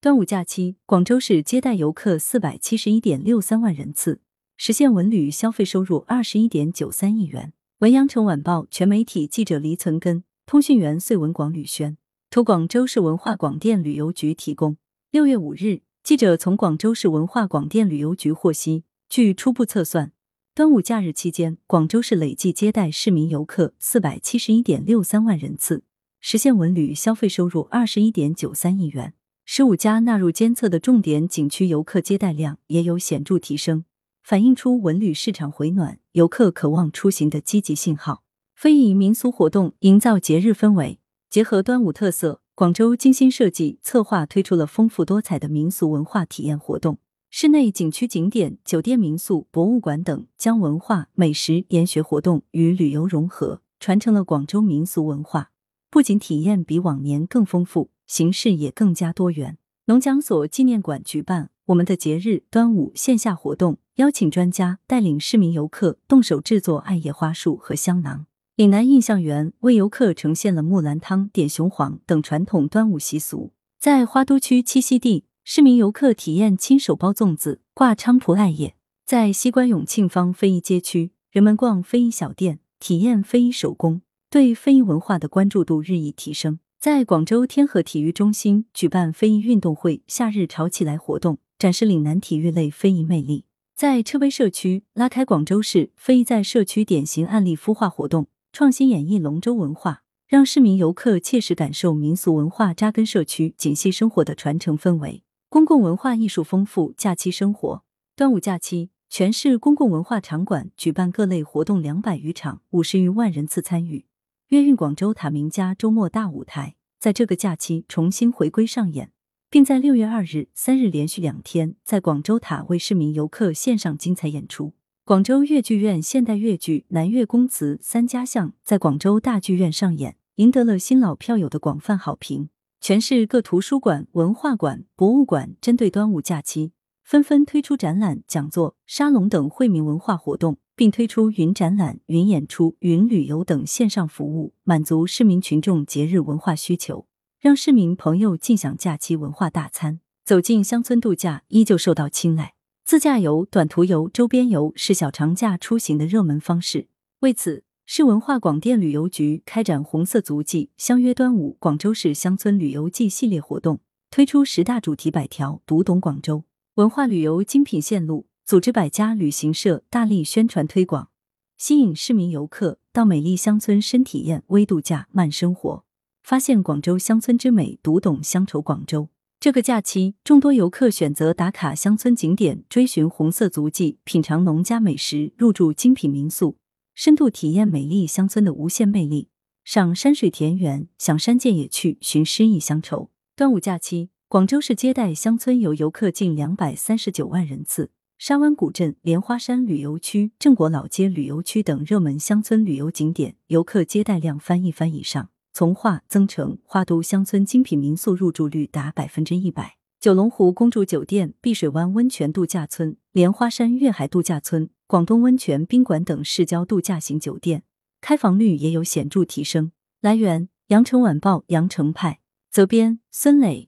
端午假期，广州市接待游客四百七十一点六三万人次，实现文旅消费收入二十一点九三亿元。文阳城晚报全媒体记者黎存根，通讯员穗文广吕轩，图广州市文化广电旅游局提供。六月五日，记者从广州市文化广电旅游局获悉，据初步测算，端午假日期间，广州市累计接待市民游客四百七十一点六三万人次，实现文旅消费收入二十一点九三亿元。十五家纳入监测的重点景区游客接待量也有显著提升。反映出文旅市场回暖、游客渴望出行的积极信号。非遗民俗活动营造节日氛围，结合端午特色，广州精心设计策划推出了丰富多彩的民俗文化体验活动。室内景区景点、酒店、民宿、博物馆等将文化、美食、研学活动与旅游融合，传承了广州民俗文化。不仅体验比往年更丰富，形式也更加多元。农讲所纪念馆举办我们的节日端午线下活动。邀请专家带领市民游客动手制作艾叶花束和香囊。岭南印象园为游客呈现了木兰汤、点雄黄等传统端午习俗。在花都区栖息地，市民游客体验亲手包粽子、挂菖蒲艾叶。在西关永庆坊非遗街区，人们逛非遗小店，体验非遗手工，对非遗文化的关注度日益提升。在广州天河体育中心举办非遗运动会“夏日潮起来”活动，展示岭南体育类非遗魅力。在车陂社区拉开广州市非遗在社区典型案例孵化活动，创新演绎龙舟文化，让市民游客切实感受民俗文化扎根社区、紧系生活的传承氛围。公共文化艺术丰富假期生活，端午假期，全市公共文化场馆举办各类活动两百余场，五十余万人次参与。粤韵广州塔名家周末大舞台在这个假期重新回归上演。并在六月二日、三日连续两天在广州塔为市民游客献上精彩演出。广州粤剧院现代粤剧《南粤宫词》三家巷在广州大剧院上演，赢得了新老票友的广泛好评。全市各图书馆、文化馆、博物馆针对端午假期，纷纷推出展览、讲座、沙龙等惠民文化活动，并推出云展览、云演出、云旅游等线上服务，满足市民群众节日文化需求。让市民朋友尽享假期文化大餐，走进乡村度假依旧受到青睐。自驾游、短途游、周边游是小长假出行的热门方式。为此，市文化广电旅游局开展“红色足迹，相约端午”广州市乡村旅游季系列活动，推出十大主题百条，读懂广州文化旅游精品线路，组织百家旅行社大力宣传推广，吸引市民游客到美丽乡村深体验微度假慢生活。发现广州乡村之美，读懂乡愁广州。这个假期，众多游客选择打卡乡村景点，追寻红色足迹，品尝农家美食，入住精品民宿，深度体验美丽乡村的无限魅力，赏山水田园，想山涧野趣，寻诗意乡愁。端午假期，广州市接待乡村游游客近两百三十九万人次，沙湾古镇、莲花山旅游区、正果老街旅游区等热门乡村旅游景点，游客接待量翻一番以上。从化、增城、花都乡村精品民宿入住率达百分之一百，九龙湖公主酒店、碧水湾温泉度假村、莲花山粤海度假村、广东温泉宾馆等市郊度假型酒店开房率也有显著提升。来源：羊城晚报羊城派，责编：孙磊。